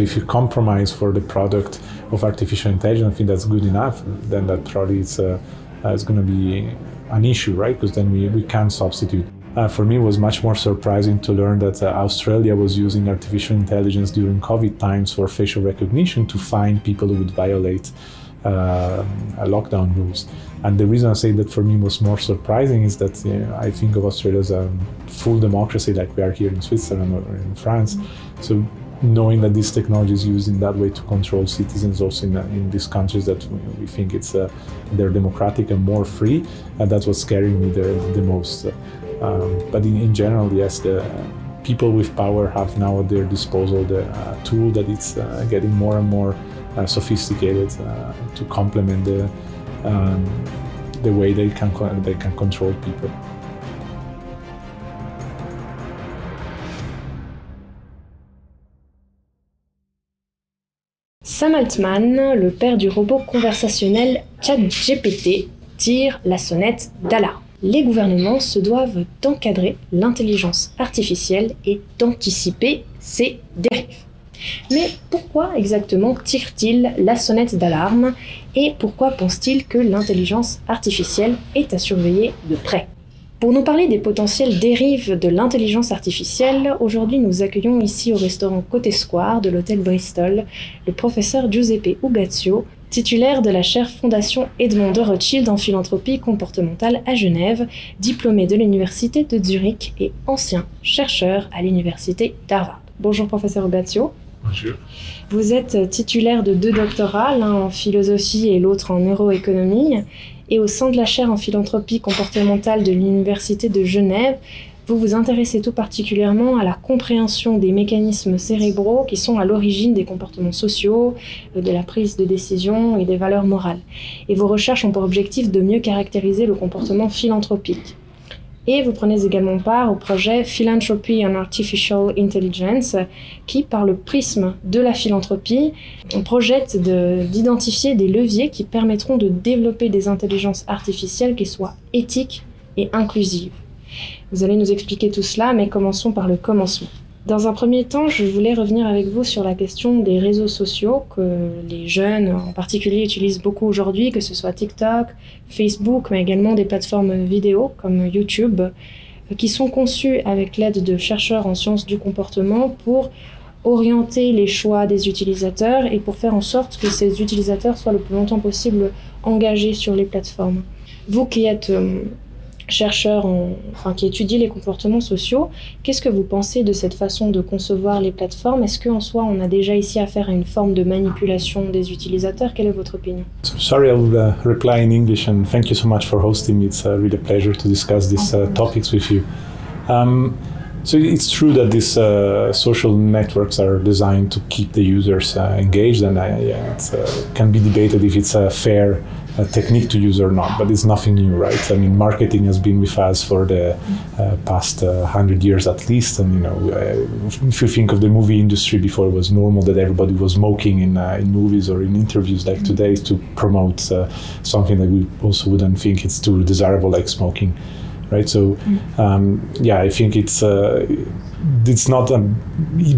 If you compromise for the product of artificial intelligence, I think that's good enough. Then that probably it's, uh, it's going to be an issue, right? Because then we, we can't substitute. Uh, for me, it was much more surprising to learn that uh, Australia was using artificial intelligence during COVID times for facial recognition to find people who would violate uh, lockdown rules. And the reason I say that for me was more surprising is that you know, I think of Australia as a full democracy like we are here in Switzerland or in France. So knowing that this technology is used in that way to control citizens also in, in these countries that we think it's uh, they're democratic and more free and that's what's scaring me the, the most. Um, but in, in, general yes the people with power have now at their disposal the uh, tool that it's uh, getting more and more uh, sophisticated uh, to complement the um, the way they can they can control people Sam Altman, le père du robot conversationnel ChatGPT, tire la sonnette d'alarme. Les gouvernements se doivent d'encadrer l'intelligence artificielle et d'anticiper ses dérives. Mais pourquoi exactement tire-t-il la sonnette d'alarme et pourquoi pense-t-il que l'intelligence artificielle est à surveiller de près? Pour nous parler des potentielles dérives de l'intelligence artificielle, aujourd'hui nous accueillons ici au restaurant Côté Square de l'hôtel Bristol le professeur Giuseppe Ugazio, titulaire de la chaire Fondation Edmond de Rothschild en philanthropie comportementale à Genève, diplômé de l'université de Zurich et ancien chercheur à l'université d'Harvard. Bonjour professeur Ugazio. Bonjour. Vous êtes titulaire de deux doctorats, l'un en philosophie et l'autre en neuroéconomie et au sein de la chaire en philanthropie comportementale de l'Université de Genève, vous vous intéressez tout particulièrement à la compréhension des mécanismes cérébraux qui sont à l'origine des comportements sociaux, euh, de la prise de décision et des valeurs morales. Et vos recherches ont pour objectif de mieux caractériser le comportement philanthropique. Et vous prenez également part au projet Philanthropy and Artificial Intelligence, qui, par le prisme de la philanthropie, projette d'identifier des leviers qui permettront de développer des intelligences artificielles qui soient éthiques et inclusives. Vous allez nous expliquer tout cela, mais commençons par le commencement. Dans un premier temps, je voulais revenir avec vous sur la question des réseaux sociaux que les jeunes en particulier utilisent beaucoup aujourd'hui, que ce soit TikTok, Facebook, mais également des plateformes vidéo comme YouTube, qui sont conçues avec l'aide de chercheurs en sciences du comportement pour orienter les choix des utilisateurs et pour faire en sorte que ces utilisateurs soient le plus longtemps possible engagés sur les plateformes. Vous qui êtes chercheur enfin, qui étudie les comportements sociaux. Qu'est-ce que vous pensez de cette façon de concevoir les plateformes? Est-ce qu'en soi, on a déjà ici affaire à une forme de manipulation des utilisateurs? Quelle est votre opinion? Sorry, I'll uh, reply in English and thank you so much for hosting me. It's a really pleasure to discuss these uh, topics with you. Um, so it's true that these uh, social networks are designed to keep the users uh, engaged, and uh, yeah, it uh, can be debated if it's a fair a technique to use or not, but it's nothing new, right? I mean, marketing has been with us for the uh, past uh, hundred years at least, and you know, uh, if you think of the movie industry before, it was normal that everybody was smoking in, uh, in movies or in interviews like today to promote uh, something that we also wouldn't think it's too desirable, like smoking, right? So, um, yeah, I think it's uh, it's not a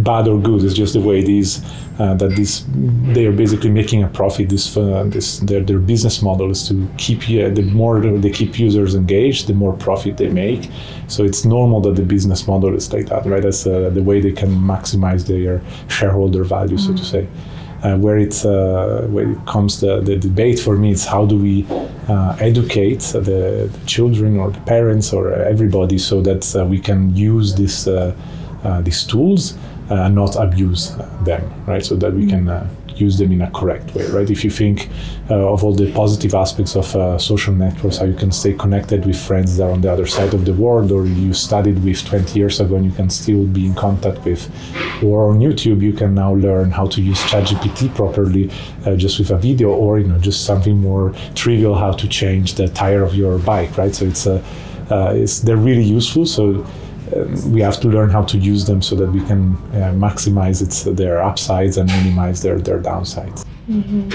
bad or good. It's just the way it is. Uh, that this they are basically making a profit. This uh, this their, their business model is to keep uh, the more they keep users engaged, the more profit they make. So it's normal that the business model is like that, right? That's uh, the way they can maximize their shareholder value, mm-hmm. so to mm-hmm. say. Uh, where it's uh, where it comes the, the debate for me, it's how do we uh, educate the, the, children or the parents or everybody so that uh, we can use this uh, these tools and uh, not abuse them, right? So that we can uh, use them in a correct way, right? If you think uh, of all the positive aspects of uh, social networks, how you can stay connected with friends that are on the other side of the world, or you studied with 20 years ago and you can still be in contact with, or on YouTube, you can now learn how to use ChatGPT properly uh, just with a video, or you know, just something more trivial, how to change the tire of your bike, right? So it's a, it's they're really useful. So we have to learn how to use them so that we can uh, maximize its, their upsides and minimize their, their downsides. Mm-hmm.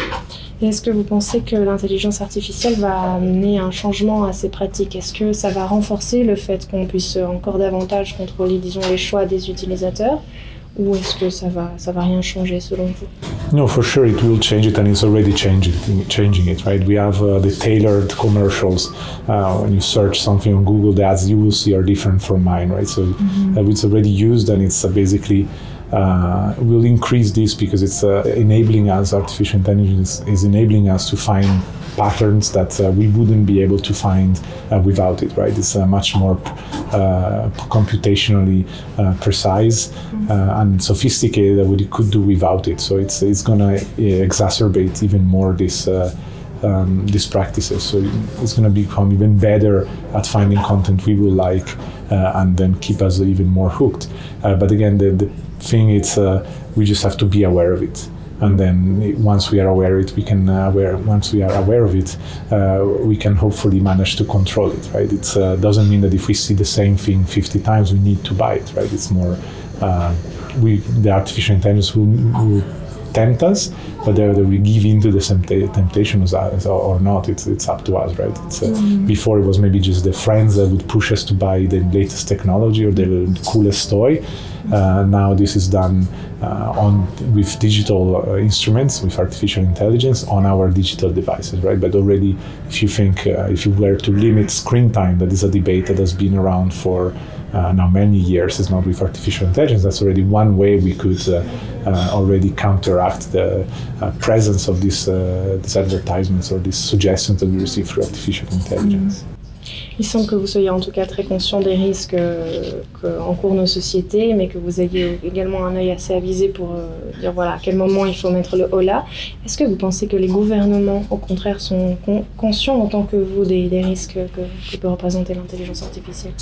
Est-ce que vous pensez que l'intelligence artificielle va amener un changement à ces pratiques Est-ce que ça va renforcer le fait qu'on puisse encore davantage contrôler, disons, les choix des utilisateurs? Ou est-ce que ça va, ça va rien changer selon vous No, for sure it will change it, and it's already changing, changing it. Right? We have uh, the tailored commercials. Uh, when you search something on Google, the ads you will see are different from mine. Right? So mm-hmm. uh, it's already used, and it's uh, basically uh, will increase this because it's uh, enabling us. Artificial intelligence is enabling us to find patterns that uh, we wouldn't be able to find uh, without it, right? It's uh, much more uh, computationally uh, precise mm-hmm. uh, and sophisticated than we could do without it. So it's it's going to exacerbate even more this. Um, these practices, so it's going to become even better at finding content we will like, and then keep us even more hooked. but again, the, the thing is, we just have to be aware of it and then once we are aware of it, we can uh, aware. Once we are aware of it, uh, we can hopefully manage to control it. Right? It uh, doesn't mean that if we see the same thing 50 times, we need to buy it. Right? It's more uh, we the artificial intelligence will, will tempt us, but whether we give in to the temptation or not, it's, it's up to us, right? Uh, mm. Before it was maybe just the friends that would push us to buy the latest technology or the coolest toy. Uh, now this is done uh, on with digital uh, instruments, with artificial intelligence on our digital devices, right? But already, if you think, if you were to limit screen time, that is a debate that has been around for uh, now many years is not with artificial intelligence. That's already one way we could uh, uh, already counteract the presence of these, these advertisements or these suggestions that we receive through artificial intelligence. Il semble que vous soyez en tout cas très conscient des risques qu'encourent nos sociétés, mais que vous ayez également un œil assez avisé pour euh, dire voilà à quel moment il faut mettre le holà. Est-ce que vous pensez que les gouvernements, au contraire, sont conscients en tant que vous des, risques que, peut représenter l'intelligence artificielle?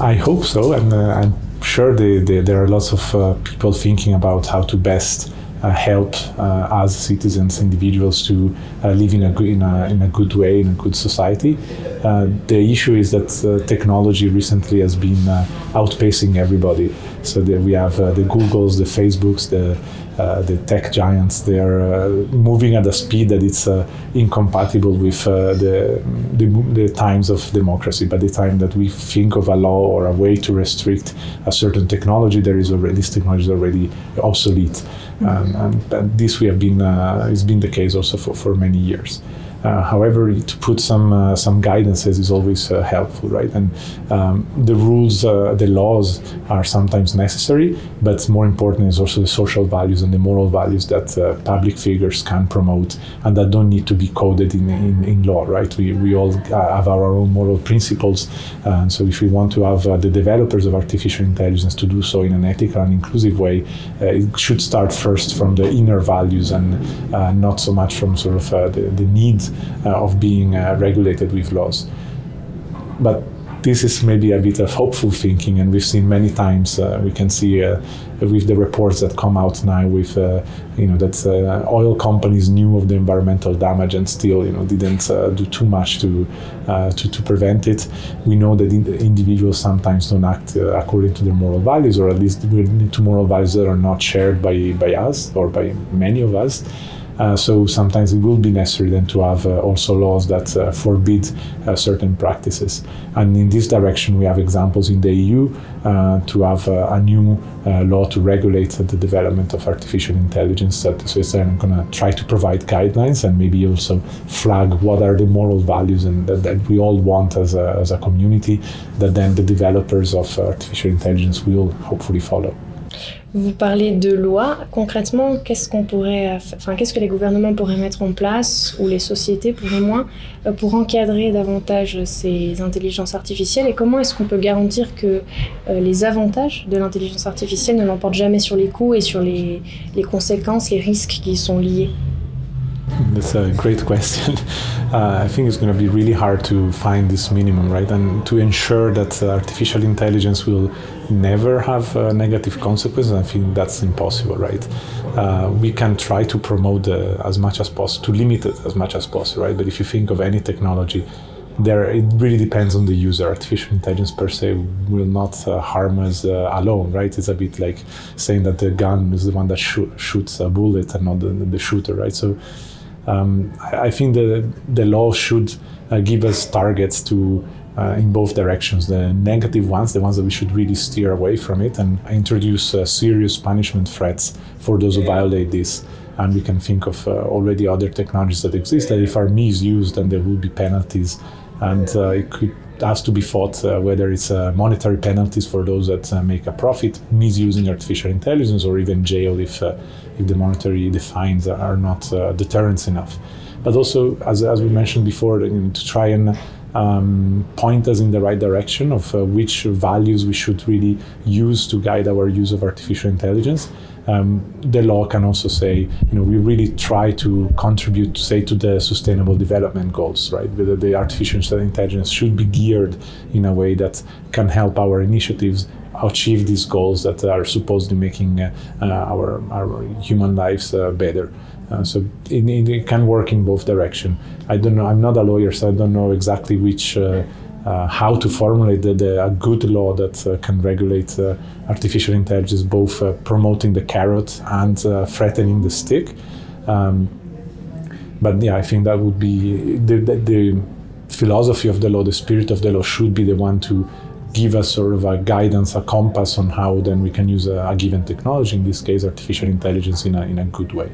I hope so, uh, I'm sure they, they, there are lots of uh, people thinking about how to best help uh, as citizens, individuals to uh, live in a, good, in, a, in a good way, in a good society. Uh, the issue is that technology recently has been outpacing everybody. So we have the Googles, the Facebooks, the uh, the tech giants they are uh, moving at a speed that it's uh, incompatible with the, the, the times of democracy. By the time that we think of a law or a way to restrict a certain technology, there is already this technology is already obsolete. Um, and, and, this we have been—it's been the case also for, for many years. Uh, however, to put some uh, some guidances is always uh, helpful, right? And um, the rules, the laws are sometimes necessary, but more important is also the social values and the moral values that public figures can promote and that don't need to be coded in, in, in law, right? We, we all have our own moral principles, and so if we want to have the developers of artificial intelligence to do so in an ethical and inclusive way, it should start first from the inner values and not so much from sort of the, the needs uh, of being uh, regulated with laws. But this is maybe a bit of hopeful thinking, and we've seen many times. Uh, we can see uh, with the reports that come out now, with uh, you know that uh, oil companies knew of the environmental damage and still you know didn't do too much to, to to prevent it. We know that individuals sometimes don't act according to their moral values, or at least to moral values that are not shared by by us or by many of us. Uh, so sometimes it will be necessary then to have uh, also laws that uh, forbid uh, certain practices. And in this direction, we have examples in the EU uh, to have a new law to regulate the development of artificial intelligence. That, so it's going to try to provide guidelines and maybe also flag what are the moral values and that, that we all want as a, as a community that then the developers of artificial intelligence will hopefully follow. Vous parlez de loi. Concrètement, qu'est-ce qu'on pourrait, enfin, qu'est-ce que les gouvernements pourraient mettre en place ou les sociétés pourraient moins euh, pour encadrer davantage ces intelligences artificielles? Et comment est-ce qu'on peut garantir que euh, les avantages de l'intelligence artificielle ne l'emportent jamais sur les coûts et sur les, les conséquences, les risques qui y sont liés? That's a great question. Uh, I think it's going to be really hard to find this minimum, right? And to ensure that uh, artificial intelligence will never have uh, negative consequences, I think that's impossible, right? Uh, we can try to promote as much as possible, to limit it as much as possible, right? But if you think of any technology, there it really depends on the user. Artificial intelligence per se will not uh, harm us uh, alone, right? It's a bit like saying that the gun is the one that sh- shoots a bullet and not the, the shooter, right? So um, I, I, think the the law should uh, give us targets to uh, in both directions the negative ones, the ones that we should really steer away from it, and introduce uh, serious punishment threats for those who violate this. And we can think of uh, already other technologies that exist that, if are misused, then there will be penalties. And uh, it could has to be fought uh, whether it's uh, monetary penalties for those that uh, make a profit misusing artificial intelligence or even jail if if the monetary fines are not deterrence enough but also as, as we mentioned before to try and um, point us in the right direction of uh, which values we should really use to guide our use of artificial intelligence. Um, the law can also say, you know, we really try to contribute, say, to the sustainable development goals, right? Whether the artificial intelligence should be geared in a way that can help our initiatives achieve these goals that are supposedly making uh, our, our human lives uh, better. Uh, so it, it, can work in both direction. I don't know. I'm not a lawyer, so I don't know exactly which. Uh, uh, how to formulate the, the, a good law that uh, can regulate uh, artificial intelligence, both uh, promoting the carrot and threatening the stick. Um, but yeah, I think that would be the, the, the, philosophy of the law, the spirit of the law should be the one to give us sort of a guidance, a compass on how then we can use a, a given technology, in this case artificial intelligence, in a, in a good way.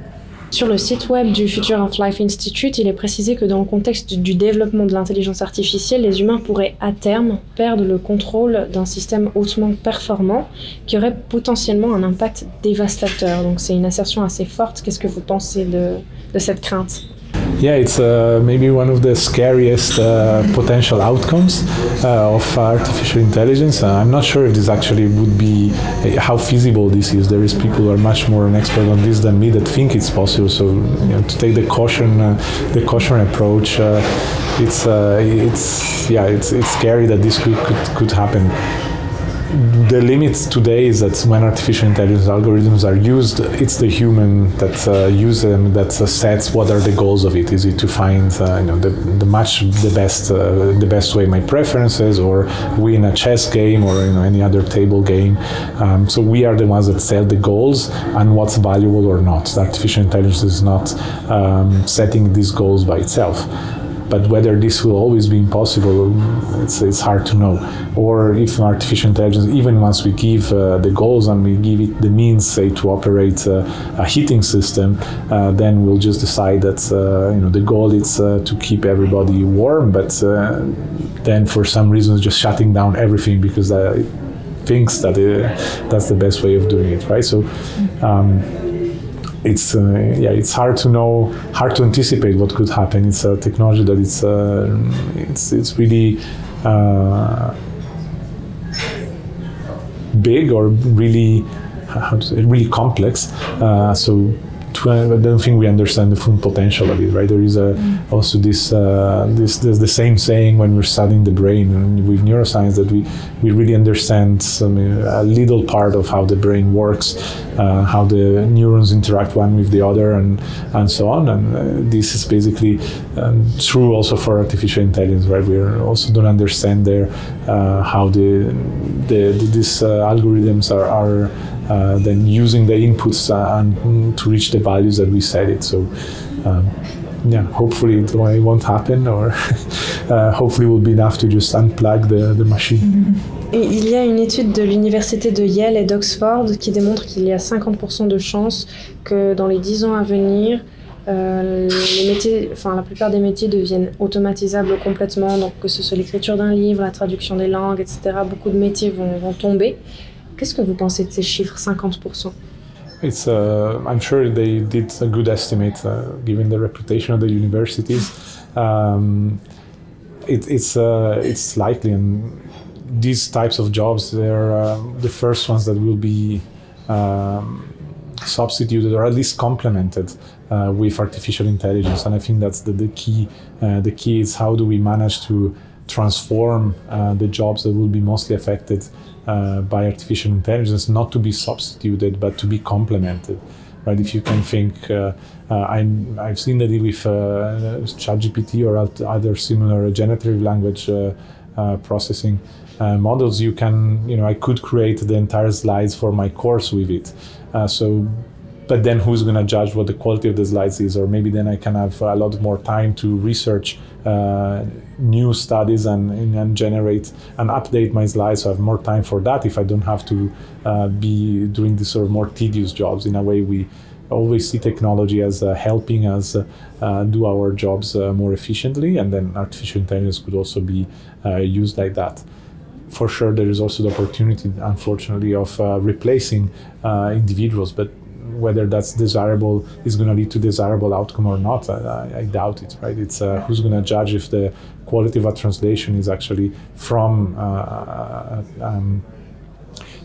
Sur le site web du Future of Life Institute, il est précisé que dans le contexte du développement de l'intelligence artificielle, les humains pourraient à terme perdre le contrôle d'un système hautement performant qui aurait potentiellement un impact dévastateur. Donc c'est une assertion assez forte. Qu'est-ce que vous pensez de, de cette crainte? Yeah, it's uh, maybe one of the scariest uh, potential outcomes uh, of artificial intelligence. Uh, I'm not sure if this actually would be uh, how feasible this is. There is people who are much more an expert on this than me that think it's possible. So you know, to take the caution, uh, the caution approach, it's it's yeah, it's it's scary that this could could, could happen the limits today is that when artificial intelligence algorithms are used, it's the human that uh, use them that uh, sets what are the goals of it. Is it to find uh, you know the, the the best uh, the best way my preferences, or win a chess game, or you know any other table game? Um, so we are the ones that set the goals and what's valuable or not. Artificial intelligence is not um, setting these goals by itself. But whether this will always be impossible, it's, it's hard to know. Or if artificial intelligence, even once we give uh, the goals and we give it the means, say, to operate uh, a heating system, uh, then we'll just decide that uh, you know the goal is uh, to keep everybody warm, but uh, then for some reason just shutting down everything because it thinks that that's the best way of doing it, right? So. Um, it's uh, yeah it's hard to know hard to anticipate what could happen. It's a technology that it's uh, it's it's really uh, big or really how to say, really complex. Uh, so I don't think we understand the full potential of it, right? There is a, mm. also this, uh, this, there's the same saying when we're studying the brain with neuroscience that we, we really understand some, a little part of how the brain works, uh, how the neurons interact one with the other, and, and so on. And uh, this is basically um, true also for artificial intelligence, right? We also don't understand there uh, how the, the, the these uh, algorithms are, are uh, then using the inputs and to reach the values that we set it. So, um, yeah, hopefully it won't happen, or uh, hopefully it will be enough to just unplug the, the machine. il y a une étude de l'université de Yale et d'Oxford qui démontre qu'il y a 50% de chances que dans les 10 ans à venir, euh, les métiers, enfin la plupart des métiers deviennent automatisables complètement, donc que ce soit l'écriture d'un livre, la traduction des langues, etc. Beaucoup de métiers vont, vont tomber. Qu'est-ce que vous pensez de ces chiffres 50% It's, uh, I'm sure they did a good estimate uh, given the reputation of the universities. Um, it, it's, uh, it's likely, and these types of jobs, they're uh, the first ones that will be um, substituted or at least complemented uh, with artificial intelligence. And I think that's the, the key. Uh, the key is how do we manage to transform the jobs that will be mostly affected uh, by artificial intelligence not to be substituted but to be complemented right? If you can think uh, uh, i have seen that with uh, ChatGPT or other similar generative language uh, uh, processing models you can you know i could create the entire slides for my course with it. So but then who's going to judge what the quality of the slides is? Or maybe then i can have a lot more time to research uh, new studies and, and generate and update my slides. So i have more time for that if i don't have to uh, be doing these sort of more tedious jobs. In a way we always see technology as uh, helping us uh, do our jobs uh, more efficiently. And then artificial intelligence could also be uh, used like that. For sure there is also the opportunity unfortunately of replacing individuals but whether that's desirable is going to lead to desirable outcome or not, I, I doubt it. Right? It's uh, who's going to judge if the quality of a translation is actually from uh, uh, um,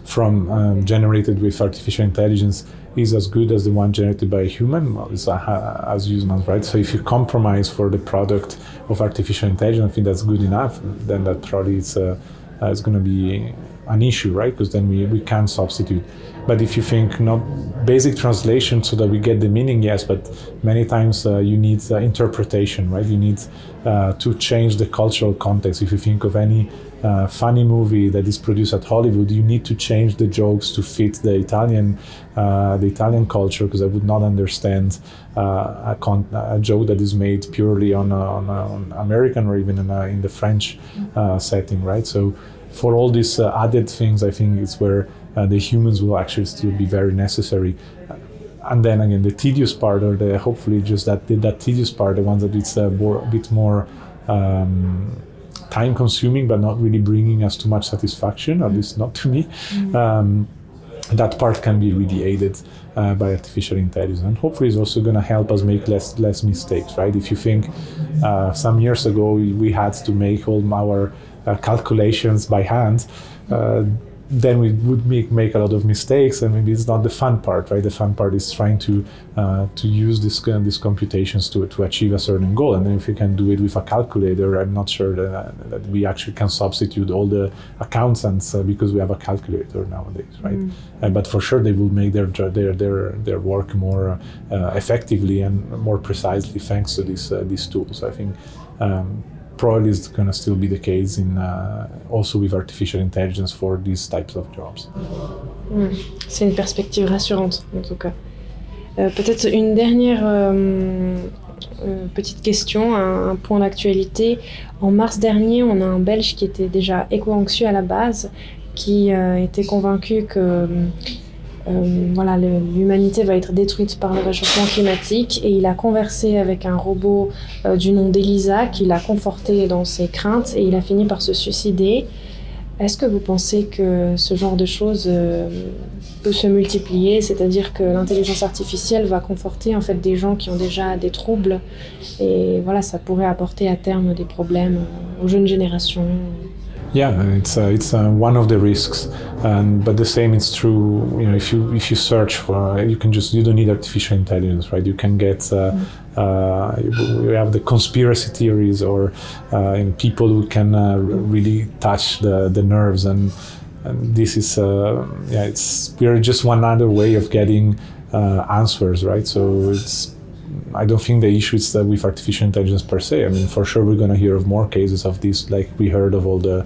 from um, generated with artificial intelligence is as good as the one generated by a human. Well, it's uh, as humans, right? So if you compromise for the product of artificial intelligence, I think that's good enough. Then that probably is uh, is going to be an issue, right? Because then we, we can substitute. But if you think not basic translation so that we get the meaning, yes, but many times uh, you need uh, interpretation, right? You need uh, to change the cultural context. If you think of any uh, funny movie that is produced at Hollywood, you need to change the jokes to fit the Italian, uh, the Italian culture, because I would not understand uh, a, con- a, joke that is made purely on, on, on American or even in, in the French setting, right? So for all these added things, I think it's where uh, the humans will actually still be very necessary. And then again, the tedious part, or the hopefully just that that tedious part, the ones that it's a, uh, more, a bit more um, time consuming, but not really bringing us too much satisfaction, at least not to me. Mm-hmm. Um, that part can be really aided uh, by artificial intelligence and hopefully it's also going to help us make less less mistakes right if you think uh, some years ago we, we, had to make all our uh, calculations by hand, uh, then we would make, make a lot of mistakes and maybe it's not the fun part right? The fun part is trying to uh, to use this uh, these computations to, to achieve a certain goal. And then if you can do it with a calculator i'm not sure that, that we actually can substitute all the accountants uh, because we have a calculator nowadays right? Mm. uh, but for sure they will make their their their, their work more uh, effectively and more precisely thanks to these uh, these tools. I think um, probably is going to still be the case in uh, also with artificial intelligence for these types of jobs. Mm. C'est une perspective rassurante en tout cas. Euh, Peut-être une dernière euh, euh, petite question, un, un point d'actualité. En mars dernier, on a un Belge qui était déjà éco-anxieux à la base, qui euh, était convaincu que euh, voilà, l'humanité va être détruite par le réchauffement climatique et il a conversé avec un robot euh, du nom d'Elisa qui l'a conforté dans ses craintes et il a fini par se suicider. Est-ce que vous pensez que ce genre de choses euh, peut se multiplier, c'est-à-dire que l'intelligence artificielle va conforter en fait des gens qui ont déjà des troubles et voilà, ça pourrait apporter à terme des problèmes aux jeunes générations Yeah, it's uh, it's uh, one of the risks, and but the same is true. You know, if you if you search for, you can just you don't need artificial intelligence, right? You can get. Uh, we have the conspiracy theories or uh, people who can uh, really touch the, the nerves and, and this is uh, yeah it's we're just one other way of getting answers right so it's I don't think the issue is that with artificial intelligence per se. I mean, for sure, we're going to hear of more cases of this, like we heard of all the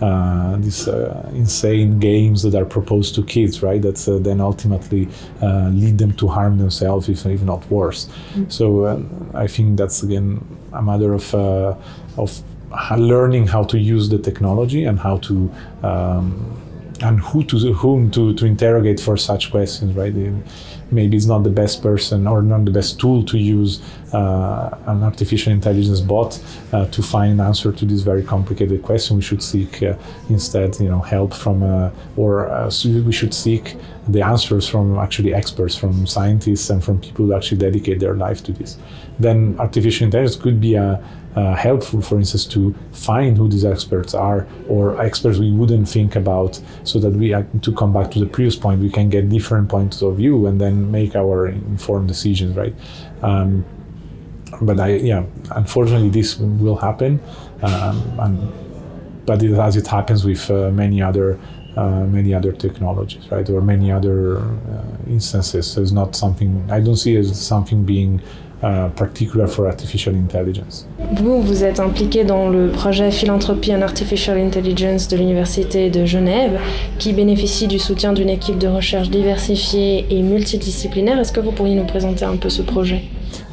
uh, these uh, insane games that are proposed to kids, right? That uh, then ultimately uh, lead them to harm themselves, if, if not worse. Mm-hmm. So uh, I think that's again a matter of uh, of learning how to use the technology and how to. Um, and who to whom to, to interrogate for such questions, right? Maybe it's not the best person or not the best tool to use uh, an artificial intelligence bot uh, to find an answer to this very complicated question. We should seek uh, instead, you know, help from uh, or uh, we should seek the answers from actually experts, from scientists, and from people who actually dedicate their life to this. Then artificial intelligence could be a uh, helpful, for instance, to find who these experts are or experts we wouldn't think about, so that we, to come back to the previous point, we can get different points of view and then make our informed decisions, right? Um, but I, yeah, unfortunately, this will happen, um, and, but it, as it happens with uh, many other uh, many other technologies, right, or many other uh, instances. So it's not something I don't see as something being uh, particular for artificial intelligence. Vous, vous êtes impliqué dans le projet Philanthropie and Artificial Intelligence de l'Université de Genève, qui bénéficie du soutien d'une équipe de recherche diversifiée et multidisciplinaire. Est-ce que vous pourriez nous présenter un peu ce projet?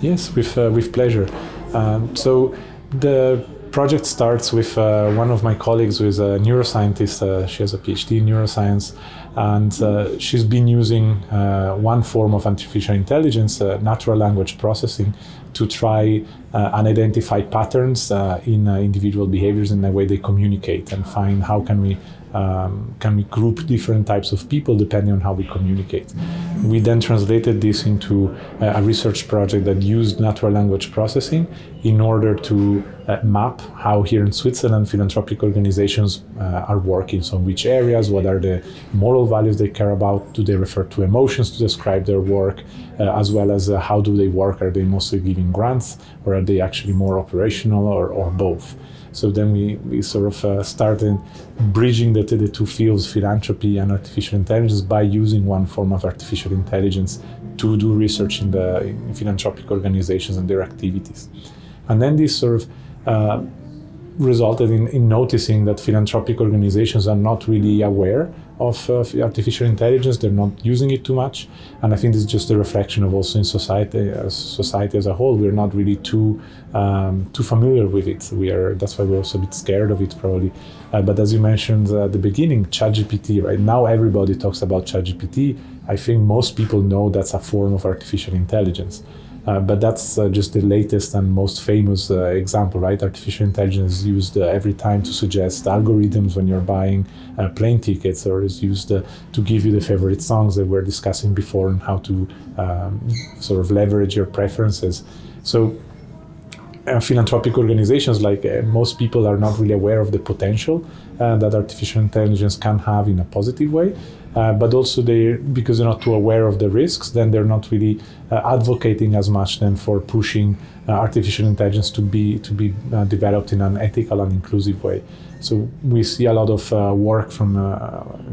Yes, with, uh, with pleasure. Um, so the project starts with uh, one of my colleagues who is a neuroscientist. Uh, she has a PhD in neuroscience, and uh, she's been using uh, one form of artificial intelligence, uh, natural language processing, to try uh, and identify patterns in individual behaviors in the way they communicate and find how can we um, can we group different types of people depending on how we communicate. We then translated this into a research project that used natural language processing in order to uh, map how here in Switzerland philanthropic organizations uh, are working. So, in which areas, what are the moral values they care about? Do they refer to emotions to describe their work, as well as uh, how do they work? Are they mostly giving grants, or are they actually more operational, or, or both? So then we, we sort of uh, started bridging the, the two fields, philanthropy and artificial intelligence, by using one form of artificial intelligence to do research in the in philanthropic organizations and their activities. And then this sort of uh, resulted in, in, noticing that philanthropic organizations are not really aware of uh, artificial intelligence. They're not using it too much, and I think this is just a reflection of also in society, as society as a whole. We're not really too um, too familiar with it. We are. That's why we're also a bit scared of it, probably. Uh, but as you mentioned at the beginning, ChatGPT. Right now, everybody talks about ChatGPT. I think most people know that's a form of artificial intelligence. Uh, but that's uh, just the latest and most famous uh, example, right? Artificial intelligence is used every time to suggest algorithms when you're buying plane tickets, or is used to give you the favorite songs that we're discussing before and how to um, sort of leverage your preferences. So uh, philanthropic organizations, like uh, most people, are not really aware of the potential uh, that artificial intelligence can have in a positive way. Uh, but also they because they're not too aware of the risks then they're not really uh, advocating as much then for pushing uh, artificial intelligence to be to be uh, developed in an ethical and inclusive way. So we see a lot of uh, work from,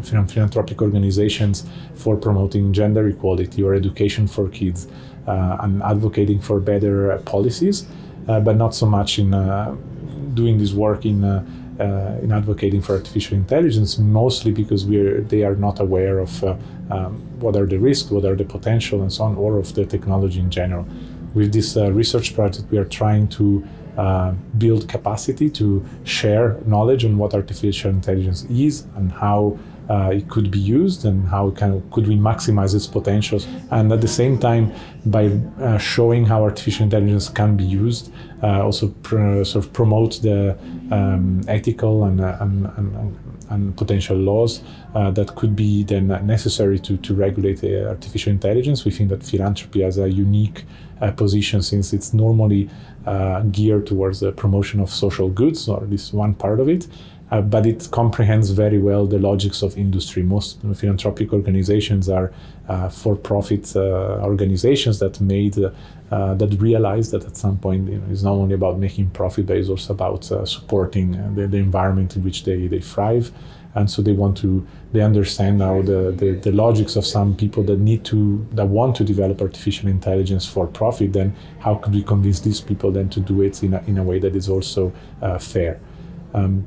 from philanthropic organizations for promoting gender equality or education for kids and advocating for better policies but not so much in doing this work in uh, in advocating for artificial intelligence, mostly because we're they are not aware of uh, um, what are the risks, what are the potential, and so on, or of the technology in general. With this uh, research project, we are trying to uh, build capacity to share knowledge on what artificial intelligence is and how uh, it could be used and how can, could we maximize its potentials. And at the same time by uh, showing how artificial intelligence can be used uh, also pr- sort of promote the um, ethical and, uh, and, and, and, potential laws uh, that could be then necessary to, to regulate artificial intelligence. We think that philanthropy has a unique position since it's normally geared towards the promotion of social goods or at least one part of it uh, but it comprehends very well the logics of industry. Most philanthropic organizations are uh, for-profit uh, organizations that made uh, that realized that at some point you know, it's not only about making profit, but it's also about uh, supporting the, the, environment in which they, they thrive. And so they want to they understand now the, the, the logics of some people that need to that want to develop artificial intelligence for profit. Then how could we convince these people then to do it in a, in a way that is also fair? Um,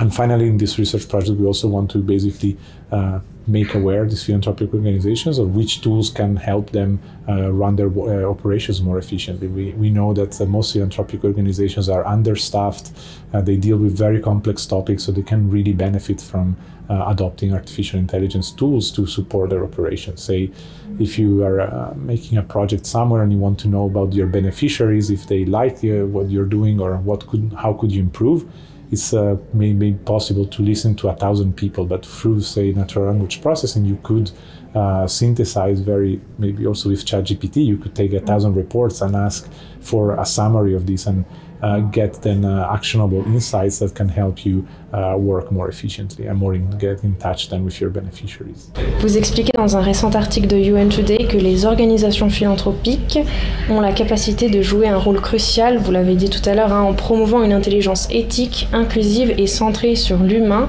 and finally, in this research project, we also want to basically uh, make aware these philanthropic organizations of which tools can help them uh, run their uh, operations more efficiently. We, we know that uh, most philanthropic organizations are understaffed, uh, they deal with very complex topics, so they can really benefit from uh, adopting artificial intelligence tools to support their operations. Say, if you are making a project somewhere and you want to know about your beneficiaries, if they like what you're doing or what could, how could you improve, it's uh, maybe possible to listen to a thousand people, but through, say, natural language processing, you could uh, synthesize very, maybe also with ChatGPT, you could take a thousand reports and ask for a summary of this. And get then actionable insights that can help you work more efficiently and more in, get in touch then with your beneficiaries. Vous expliquez dans un récent article de UN Today que les organisations philanthropiques ont la capacité de jouer un rôle crucial, vous l'avez dit tout à l'heure, hein, en promouvant une intelligence éthique, inclusive et centrée sur l'humain.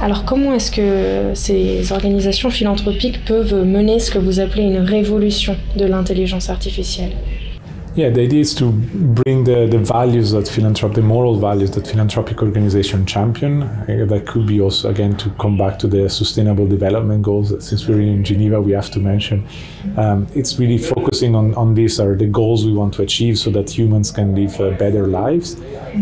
Alors comment est-ce que ces organisations philanthropiques peuvent mener ce que vous appelez une révolution de l'intelligence artificielle? Yeah, the idea is to bring the, the values that philanthropic, the moral values that philanthropic organization champion. Uh, that could be also, again, to come back to the sustainable development goals. Since we're in Geneva, we have to mention. Um, it's really focusing on, on these are the goals we want to achieve so that humans can live uh, better lives.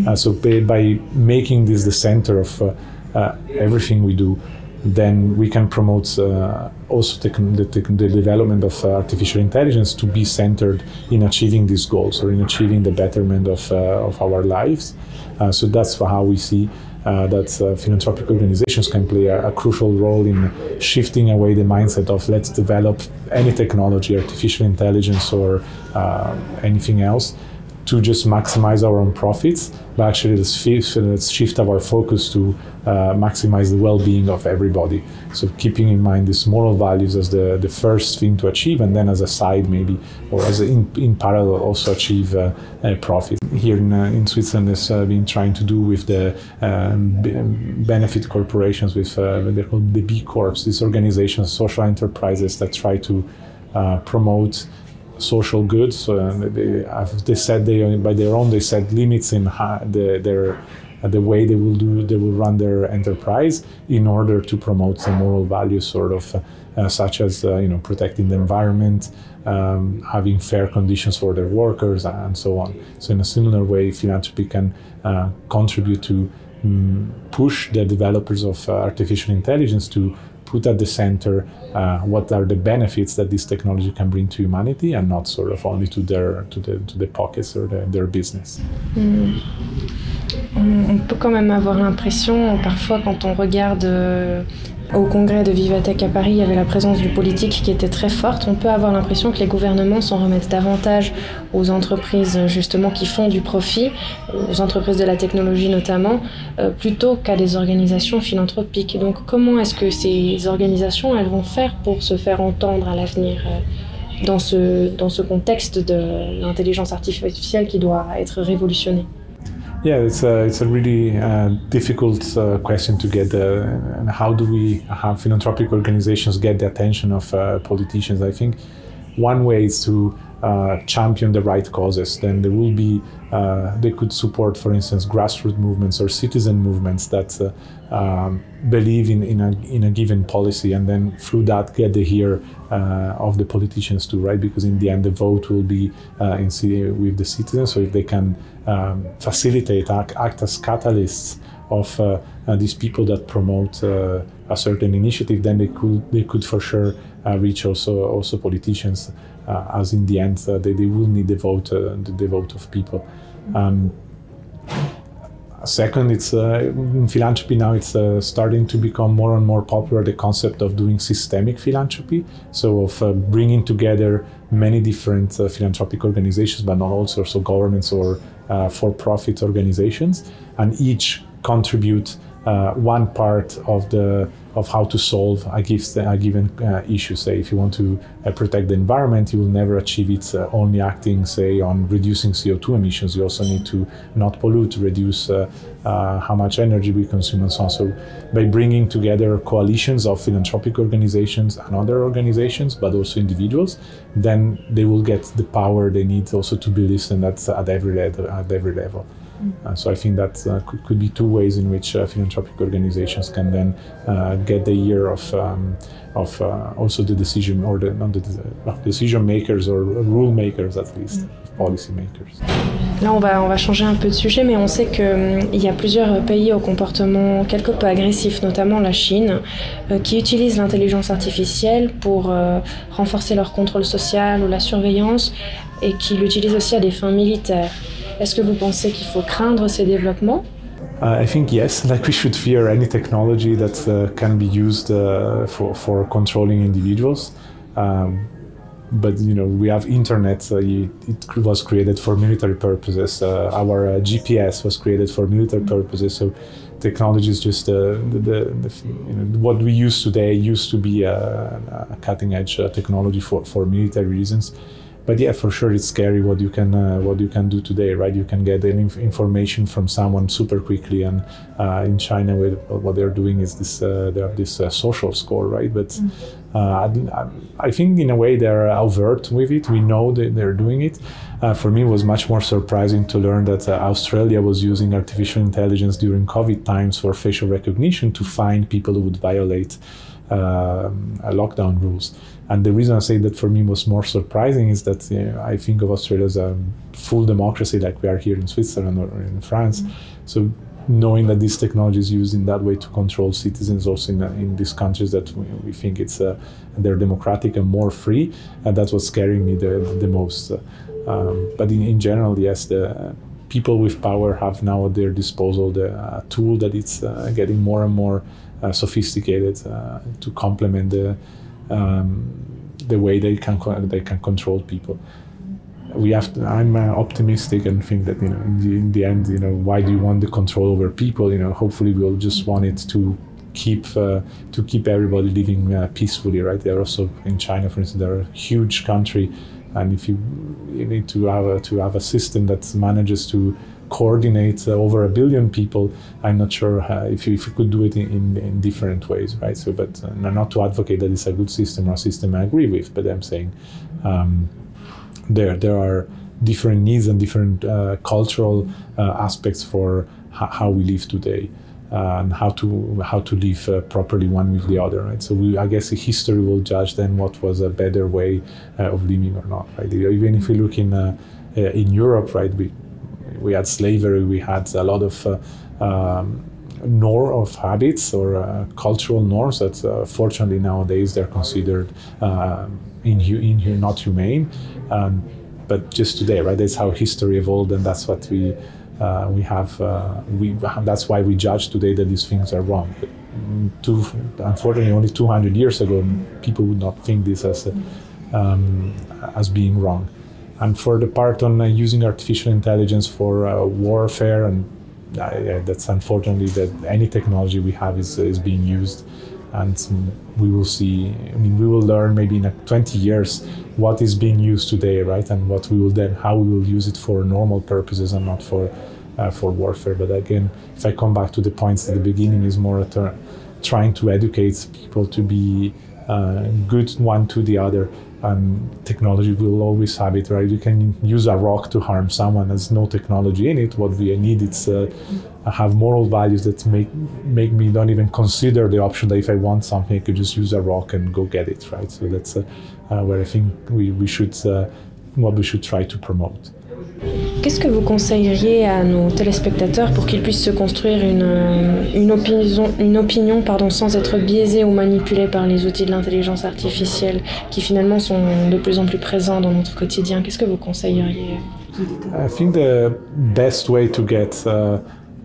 Uh, so by, by, making this the center of uh, uh, everything we do, then we can promote uh, also the, the, the, development of uh, artificial intelligence to be centered in achieving these goals or in achieving the betterment of, uh, of our lives. Uh, so that's how we see uh, that uh, philanthropic organizations can play a, a, crucial role in shifting away the mindset of let's develop any technology, artificial intelligence, or anything else to just maximize our own profits, but actually let's, let's shift our focus to uh, maximize the well-being of everybody. So keeping in mind these moral values as the, the first thing to achieve, and then as a side maybe, or as in, in parallel also achieve uh, profit. Here in, uh, in Switzerland has uh, been trying to do with the um, benefit corporations with uh, they're called the B Corps, these organizations, social enterprises that try to uh, promote social goods. So they, they said they by their own they set limits in the, their the way they will do they will run their enterprise in order to promote some moral values, sort of uh, such as uh, you know protecting the environment, um, having fair conditions for their workers, and so on. So in a similar way, philanthropy can uh, contribute to um, push the developers of uh, artificial intelligence to put at the center uh, what are the benefits that this technology can bring to humanity and not sort of only to their to the to the pockets or the, their business. Mm. On, peut quand même avoir l'impression parfois quand on regarde euh, au congrès de Vivatech à Paris, il y avait la présence du politique qui était très forte. On peut avoir l'impression que les gouvernements s'en remettent davantage aux entreprises justement qui font du profit, aux entreprises de la technologie notamment, euh, plutôt qu'à des organisations philanthropiques. Donc comment est-ce que ces organisations vont faire pour se faire entendre à l'avenir euh, dans ce, dans ce contexte de l'intelligence artificielle qui doit être révolutionnée? Yeah, it's a, it's a really uh, difficult uh, question to get. Uh, and how do we have philanthropic organizations get the attention of uh, politicians? I think one way is to uh, champion the right causes. Then there will be, uh, they could support, for instance, grassroots movements or citizen movements that um, believe in, in, a, in a given policy and then through that get the ear of the politicians too, right? Because in the end, the vote will be in with the citizens. So if they can um, facilitate, act, act, as catalysts of uh, uh, these people that promote uh, a certain initiative, then they could they could for sure uh, reach also also politicians, uh, as in the end uh, they, they will need the vote the, vote of people. Um, Second, it's in philanthropy now. It's starting to become more and more popular. The concept of doing systemic philanthropy, so of bringing together many different philanthropic organizations, but not also so governments or uh, for-profit organizations, and each contribute one part of the of how to solve a, a given uh, issue. Say, if you want to uh, protect the environment, you will never achieve it uh, only acting, say, on reducing CO2 emissions. You also need to not pollute, reduce uh, uh, how much energy we consume, and so on. So, by bringing together coalitions of philanthropic organizations and other organizations, but also individuals, then they will get the power they need also to be listened at, at every. At every level. Uh, so I think that uh, could, could be two ways in which uh, philanthropic organizations can then uh, get the ear of um, of uh, also the decision or the, not the decision makers or rule makers at least. Policy makers. Là, on va, on va changer un peu de sujet, mais on sait qu'il hum, y a plusieurs pays au comportement quelque peu agressif, notamment la Chine, euh, qui utilisent l'intelligence artificielle pour euh, renforcer leur contrôle social ou la surveillance et qui l'utilisent aussi à des fins militaires. Est-ce que vous pensez qu'il faut craindre ces développements Uh, I think yes, like we should fear any technology that uh, can be used uh, for, for controlling individuals. Um, but you know we have internet. Uh, it was created for military purposes. Uh, our uh, GPS was created for military purposes. So technology is just the, the, the you know, what we use today used to be a, a cutting edge technology for for military reasons but yeah, for sure, it's scary what you can uh, what you can do today, right? You can get any information from someone super quickly, and uh, in China, what they're doing is this uh, they have this uh, social score, right? But mm. I, I, think in a way they're overt with it. We know that they're doing it. Uh, for me, it was much more surprising to learn that uh, Australia was using artificial intelligence during COVID times for facial recognition to find people who would violate lockdown rules. And the reason I say that for me was more surprising is that you know, I think of Australia as a full democracy like we are here in Switzerland or in France. Mm-hmm. So knowing that this technology is used in that way to control citizens also in, in these countries that we, we think it's uh, they're democratic and more free, and that's what's scaring me the, the most. Um, but in, in general, yes, the people with power have now at their disposal the uh, tool that it's uh, getting more and more uh, sophisticated uh, to complement the um, the way they can they can control people. We have. To, I'm uh, optimistic and think that you know in the, in the end, you know, why do you want the control over people? You know, hopefully we'll just want it to keep uh, to keep everybody living uh, peacefully, right? They're also in China, for instance, they're a huge country, and if you, you need to have a, to have a system that manages to coordinate uh, over a billion people, I'm not sure uh, if, you, if you could do it in, in, in different ways, right? So, but uh, not to advocate that it's a good system or a system I agree with, but I'm saying um, there there are different needs and different uh, cultural uh, aspects for how we live today. Uh, and how to how to live uh, properly one with the other, right? So we, I guess history will judge then what was a better way uh, of living or not, right? Even if we look in in Europe, right, we we had slavery, we had a lot of uh, um, norm of habits or uh, cultural norms that uh, fortunately nowadays they're considered uh, inhu- not humane. Um, but just today, right? That's how history evolved, and that's what we uh, we have. Uh, we that's why we judge today that these things are wrong. But two, unfortunately, only 200 years ago, people would not think this as um, as being wrong. And for the part on uh, using artificial intelligence for uh, warfare, and uh, that's unfortunately that any technology we have is, is being used. And we will see, I mean, we will learn maybe in 20 years what is being used today, right? And what we will then, how we will use it for normal purposes and not for, uh, for warfare. But again, if I come back to the points at the beginning, is more trying to educate people to be uh, good one to the other um, technology will always have it, right? You can use a rock to harm someone. There's no technology in it. What we need is uh, have moral values that make make me don't even consider the option that if I want something, I could just use a rock and go get it, right? So that's uh, uh, where I think we, we should uh, what we should try to promote. Qu'est-ce que vous conseilleriez à nos téléspectateurs pour qu'ils puissent se construire une, une opinion, pardon, sans être biaisés ou manipulés par les outils de l'intelligence artificielle qui finalement sont de plus en plus présents dans notre quotidien? Qu'est-ce que vous conseilleriez? I think the best way to get uh,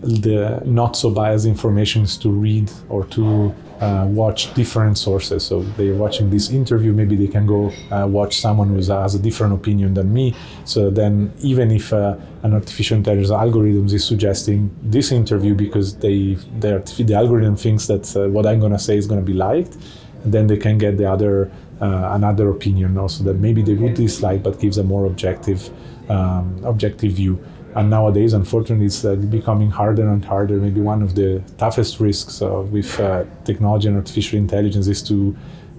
the not so biased information is to read or to uh, watch different sources. So they're watching this interview, maybe they can go uh, watch someone who has a different opinion than me. So then, even if uh, an artificial intelligence algorithm is suggesting this interview because they the algorithm thinks that uh, what I'm going to say is going to be liked, then they can get the other uh, another opinion also that maybe they would dislike, but gives a more objective um, objective view. And nowadays, unfortunately, it's uh, becoming harder and harder. Maybe one of the toughest risks uh, with uh, technology and artificial intelligence is to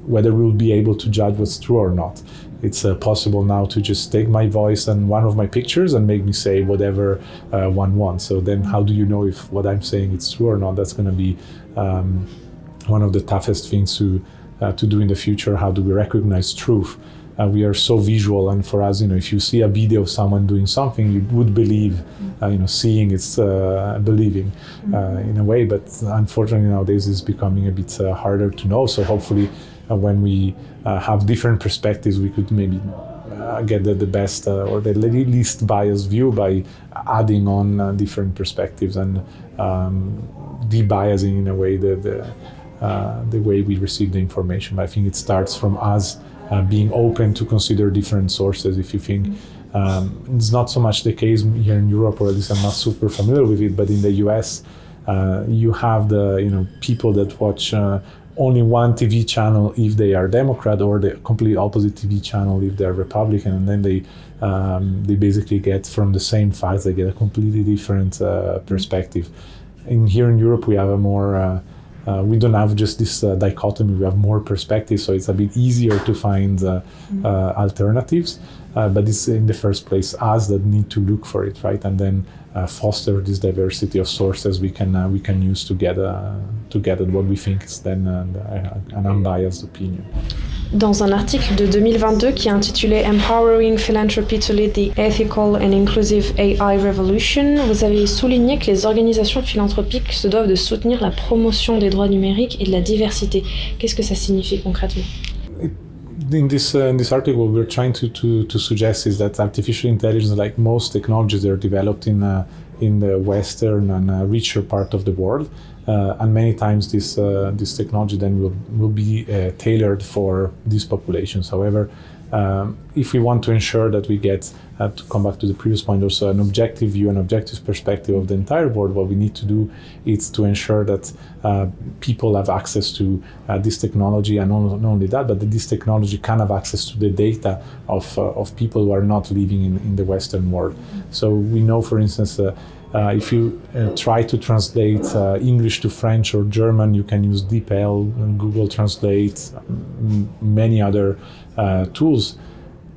whether we'll be able to judge what's true or not. It's uh, possible now to just take my voice and one of my pictures and make me say whatever uh, one wants. So then, how do you know if what I'm saying is true or not? That's going to be um, one of the toughest things to uh, to do in the future. How do we recognize truth? Uh, we are so visual. And for us you know if you see a video of someone doing something you would believe uh, you know seeing it's uh, believing uh, in a way. But unfortunately nowadays it's becoming a bit uh, harder to know. So hopefully uh, when we have different perspectives we could maybe get the, the best or the least biased view by adding on different perspectives and um, debiasing in a way the, the, the way we receive the information. But i think it starts from us uh, being open to consider different sources if you think um, it's not so much the case here in Europe, or at least I'm not super familiar with it. But in the U.S., uh, you have the you know people that watch uh, only one TV channel if they are Democrat, or the complete opposite TV channel if they're Republican, and then they um, they basically get from the same facts they get a completely different uh, perspective. In here in Europe, we have a more uh, uh, we don't have just this uh, dichotomy. We have more perspectives, so it's a bit easier to find uh, mm-hmm. alternatives. Uh, but it's in the first place us that need to look for it, right? And then uh, foster this diversity of sources we can uh, we can use to get to get at what we think is then an unbiased opinion. Dans un article de 2022 qui est intitulé Empowering Philanthropy to Lead the Ethical and Inclusive AI Revolution, vous avez souligné que les organisations philanthropiques se doivent de soutenir la promotion des droits numériques et de la diversité. Qu'est-ce que ça signifie concrètement in this uh, in this article, what we're trying to, to, to suggest is that artificial intelligence, like most technologies, are developed in uh, in the western and uh, richer part of the world, uh, and many times this uh, this technology then will will be uh, tailored for these populations. However, um, if we want to ensure that we get uh, to come back to the previous point also an objective view an objective perspective of the entire board what we need to do is to ensure that uh, people have access to uh, this technology and not, only that but that this technology can have access to the data of, uh, of people who are not living in, in the western world. So we know for instance uh, uh, if you uh, try to translate uh, English to French or German, you can use DeepL, Google Translate, many other uh, tools,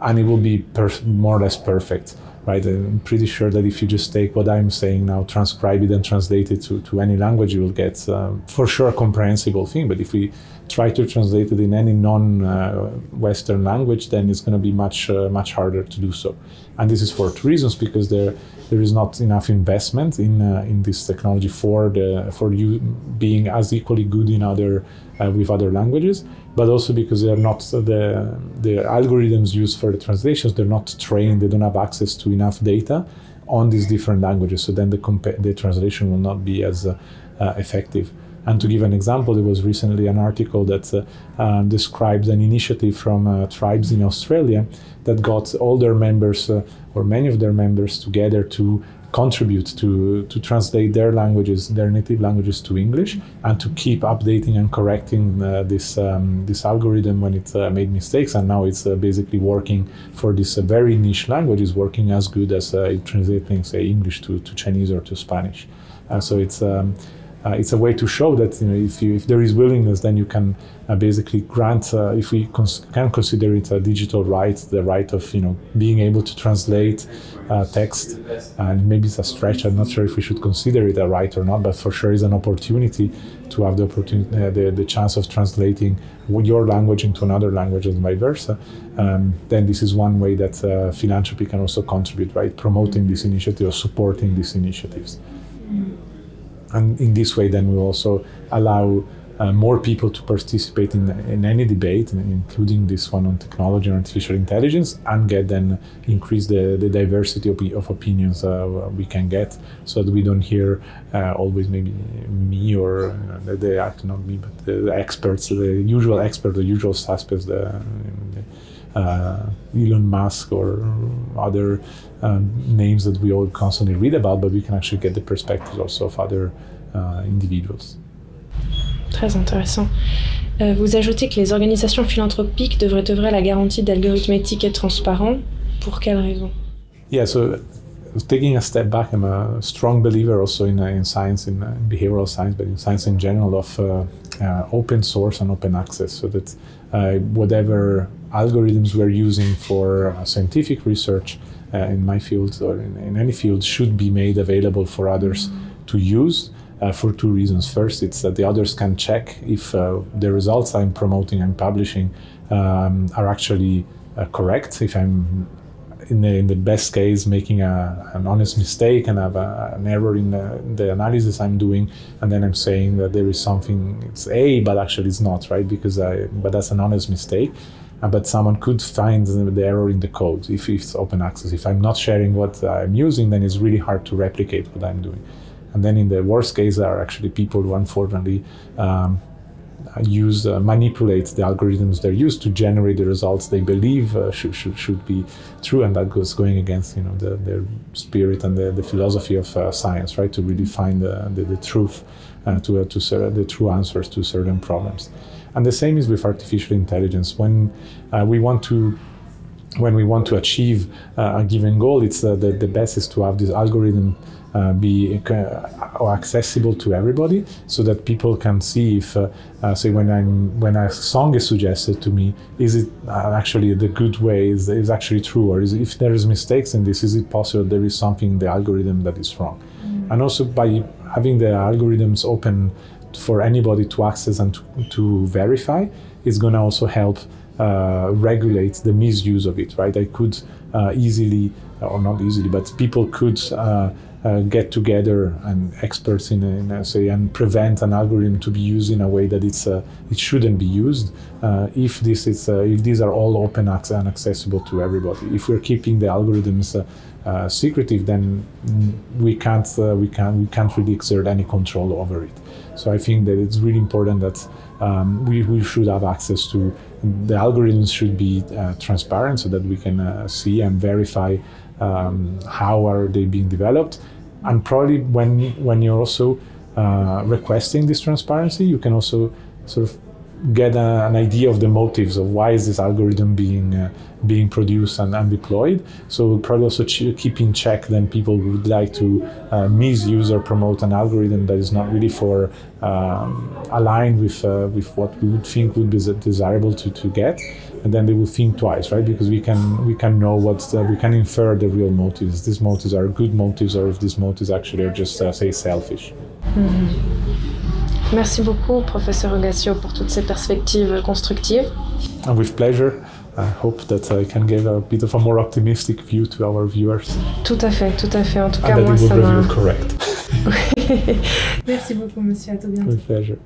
and it will be more or less perfect. Right, I'm pretty sure that if you just take what I'm saying now, transcribe it and translate it to, to any language, you will get um, for sure a comprehensible thing. But if we try to translate it in any non-Western uh, language, then it's going to be much uh, much harder to do so. And this is for two reasons: because there there is not enough investment in uh, in this technology for the for you being as equally good in other with other languages, but also because they are not the the algorithms used for the translations. They're not trained. They don't have access to enough data on these different languages. So then the compa- the translation will not be as uh, uh effective. And to give an example, there was recently an article that uh, uh, describes an initiative from uh, tribes in Australia that got all their members uh, or many of their members together to contribute to, to translate their languages, their native languages to English, and to keep updating and correcting uh, this um, this algorithm when it uh, made mistakes. And now it's basically working for this very niche language is working as good as uh, translating, say, English to, to Chinese or to Spanish. so it's um, uh, it's a way to show that you know if you if there is willingness, then you can uh, basically grant uh, if we cons- can consider it a digital right, the right of you know being able to translate uh, text. And maybe it's a stretch. I'm not sure if we should consider it a right or not, but for sure it's an opportunity to have the opportunity, uh, the, the chance of translating your language into another language and vice versa. Um, then this is one way that uh, philanthropy can also contribute, right? Promoting this initiative or supporting these initiatives. And in this way then we also allow uh, more people to participate in, in any debate, including this one on technology and artificial intelligence, and get then increase the, the diversity of, of opinions uh, we can get, so that we don't hear uh, always maybe me or the, the not me, but the, the, experts, the usual experts, the usual suspects, the, uh, Elon Musk or other um, names that we all constantly read about, but we can actually get the perspectives also of other uh, individuals. Très intéressant. Euh, vous ajoutez que les organisations philanthropiques devraient œuvrer à la garantie d'algorithmes éthiques et transparents. Pour quelles raisons Yeah, so taking a step back, I'm a strong believer also in, uh, in science, in, uh, behavioral science, but in science in general, of uh, uh open source and open access, so that uh, whatever algorithms we're using for uh, scientific research in my field or in, in, any field should be made available for others to use. for two reasons. First, it's that the others can check if the results I'm promoting and publishing um, are actually correct. If I'm in the, in the best case, making a, an honest mistake and have a, an error in the, the, analysis I'm doing, and then I'm saying that there is something it's A, but actually it's not, right? Because I, but that's an honest mistake. Uh, but someone could find the error in the code if it's open access. If I'm not sharing what I'm using, then it's really hard to replicate what I'm doing. And then in the worst case, there are actually people who unfortunately um, use uh, manipulate the algorithms they're used to generate the results they believe uh, should, should, should be true and that goes going against you know the, their spirit and the, the philosophy of uh, science right to really find the, the, the truth uh, to, uh, to the true answers to certain problems and the same is with artificial intelligence. When uh, we want to when we want to achieve a given goal it's the, the best is to have this algorithm uh, be uh, accessible to everybody so that people can see if uh, uh, say when I'm when a song is suggested to me is it uh, actually the good way? Is, is actually true? Or is if there is mistakes in this is it possible there is something in the algorithm that is wrong? Mm. and also by having the algorithms open for anybody to access and to, to verify is going to also help uh, regulate the misuse of it right? I could easily or not easily but people could uh, get together and experts in, in uh, say and prevent an algorithm to be used in a way that it's uh, it shouldn't be used uh, if this is uh, if these are all open access and accessible to everybody. If we're keeping the algorithms uh, secretive then we can't we can we can't really exert any control over it. So I think that it's really important that um, we, we should have access to the algorithms should be transparent so that we can see and verify um, how are they being developed. And probably when when you're also uh, requesting this transparency you can also sort of get a, an idea of the motives of why is this algorithm being uh, being produced and, and, deployed. So we'll probably also keep in check then people would like to uh, misuse or promote an algorithm that is not really for um, aligned with uh, with what we would think would be desirable to, to get and then they will think twice, right? Because we can we can know what we can infer the real motives. These motives are good motives, or if these motives actually are just uh, say selfish. Mm -hmm. Merci beaucoup, professeur Ogacio, pour toutes ces perspectives constructives. And with pleasure. I hope that I can give a bit of a more optimistic view to our viewers. Tout à fait, tout à fait. En tout cas, moi, ça m'a. correct. Merci beaucoup, monsieur. À tout bientôt. With pleasure.